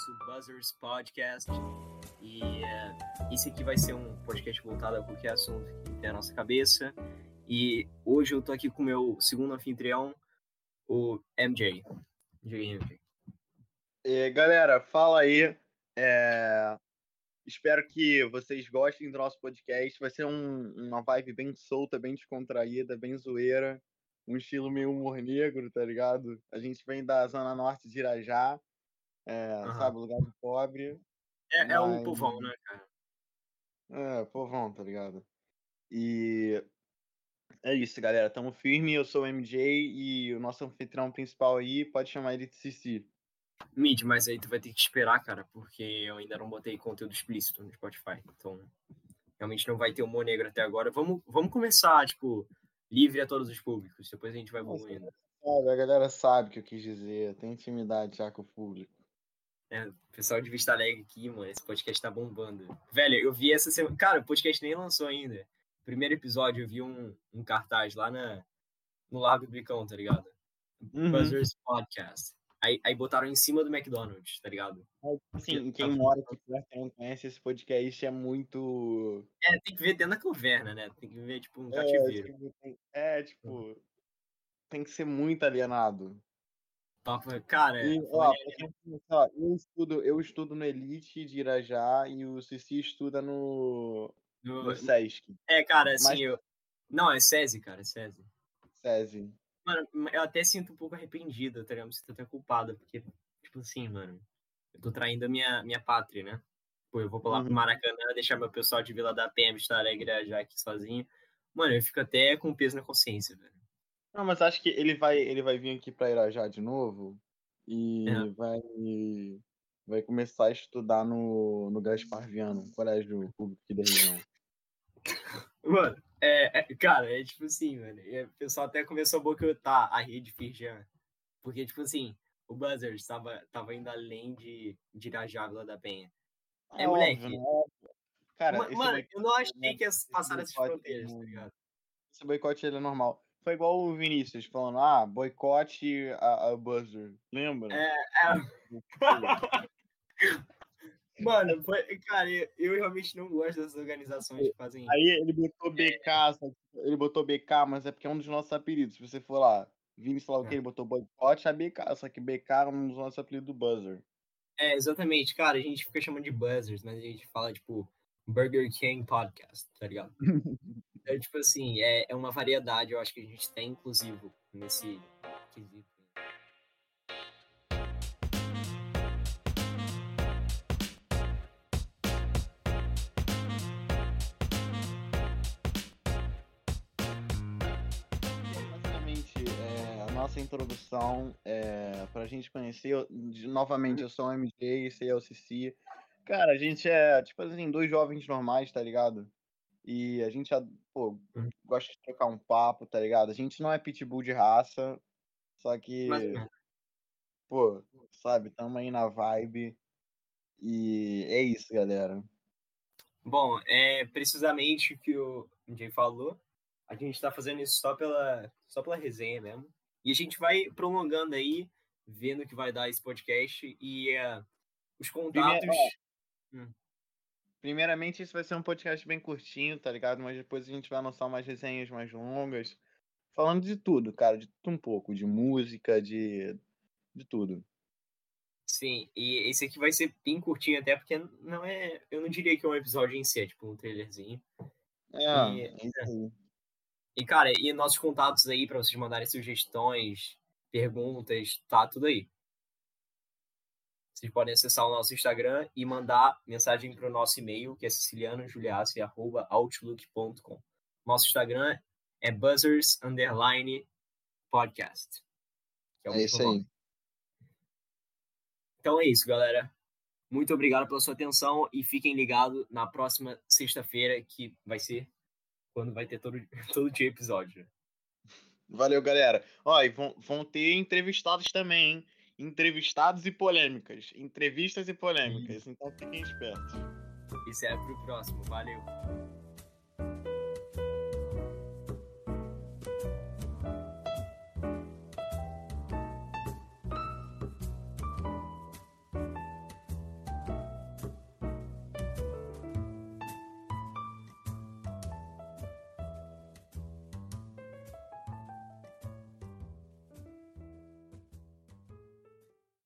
nosso Buzzers Podcast. E uh, esse aqui vai ser um podcast voltado a qualquer assunto que tem na nossa cabeça. E hoje eu tô aqui com o meu segundo anfitrião, o MJ. Diga MJ. E, galera, fala aí. É... Espero que vocês gostem do nosso podcast. Vai ser um, uma vibe bem solta, bem descontraída, bem zoeira um estilo meio humor negro, tá ligado? A gente vem da zona norte de Irajá, é, uhum. sabe, lugar de pobre. É, mas... é um povão, né, cara? É, povão, tá ligado? E é isso, galera. Tamo firme. Eu sou o MJ e o nosso anfitrião principal aí pode chamar ele de Cici. Mid, mas aí tu vai ter que esperar, cara, porque eu ainda não botei conteúdo explícito no Spotify. Então, realmente não vai ter humor negro até agora. Vamos, vamos começar, tipo, livre a todos os públicos. Depois a gente vai evoluindo. Sabe, a galera sabe o que eu quis dizer. Tem intimidade já com o público. É, o pessoal de Vista Alegre aqui, mano, esse podcast tá bombando. Velho, eu vi essa semana. Cara, o podcast nem lançou ainda. Primeiro episódio, eu vi um, um cartaz lá na, no Largo do Bicão, tá ligado? Uhum. Buzzers Podcast. Aí, aí botaram em cima do McDonald's, tá ligado? Sim, quem mora aqui perto não conhece esse podcast é muito. É, tem que ver dentro da caverna, né? Tem que ver, tipo, um é, cativeiro. É, tipo. Tem que ser muito alienado. Cara, e, ó, ó, eu, estudo, eu estudo no Elite de Irajá e o Cici estuda no, no, no Sesc. É, cara, assim, Mas... eu. Não, é SESI, cara, é SESI. SESI. Mano, eu até sinto um pouco arrependido, tá ligado? Me sinto até culpado, porque, tipo assim, mano, eu tô traindo a minha, minha pátria, né? Pô, eu vou pular uhum. pro Maracanã, deixar meu pessoal de Vila da Penha, estar alegre já aqui sozinho. Mano, eu fico até com peso na consciência, velho. Não, mas acho que ele vai, ele vai vir aqui pra Irajá de novo e é. vai, vai começar a estudar no, no Gaspar Viano, colégio público aqui da região. Mano, é, é, cara, é tipo assim, mano. o pessoal até começou a boicotar a rede Firjan. Porque, tipo assim, o Buzzers tava, tava indo além de, de Irajá, Vila da Penha. É, moleque. Né? Cara, mano, eu não achei que ia passar essas fronteiras, tá ligado? Esse boicote ele é normal. Foi igual o Vinícius falando, ah, boicote a, a Buzzer. Lembra? É, é. Mano, foi, cara, eu realmente não gosto dessas organizações que fazem. Aí ele botou BK, ele botou BK, mas é porque é um dos nossos apelidos. Se você for lá, sei lá o que, é. ele botou boicote a BK, só que BK é um dos nossos apelidos do Buzzer. É, exatamente, cara, a gente fica chamando de Buzzers, mas a gente fala, tipo, Burger King Podcast, tá ligado? é tipo assim, é, é uma variedade, eu acho que a gente tem, inclusive, nesse quesito. nossa introdução é, para a gente conhecer. novamente, eu sou o MJ, esse é o Cici. Cara, a gente é, tipo assim, dois jovens normais, tá ligado? E a gente, pô, uhum. gosta de trocar um papo, tá ligado? A gente não é pitbull de raça, só que, Mas... pô, sabe, tamo aí na vibe. E é isso, galera. Bom, é precisamente o que o MJ falou. A gente tá fazendo isso só pela, só pela resenha mesmo. E a gente vai prolongando aí, vendo o que vai dar esse podcast e uh, os contatos. Primeiro, hum. Primeiramente, isso vai ser um podcast bem curtinho, tá ligado? Mas depois a gente vai lançar umas resenhas mais longas, falando de tudo, cara, de tudo um pouco, de música, de, de tudo. Sim, e esse aqui vai ser bem curtinho até, porque não é. Eu não diria que é um episódio em si, é tipo um trailerzinho. É, e, é. E, cara, e nossos contatos aí para vocês mandarem sugestões, perguntas, tá tudo aí. Vocês podem acessar o nosso Instagram e mandar mensagem para o nosso e-mail, que é sicilianojuliassi.outlook.com. Nosso Instagram é buzzers underline podcast. É, é isso aí. Então é isso, galera. Muito obrigado pela sua atenção e fiquem ligados na próxima sexta-feira, que vai ser quando vai ter todo, todo dia episódio. Valeu, galera. Ó, e vão, vão ter entrevistados também, hein? Entrevistados e polêmicas. Entrevistas e polêmicas. Então fiquem espertos. Isso é pro próximo. Valeu.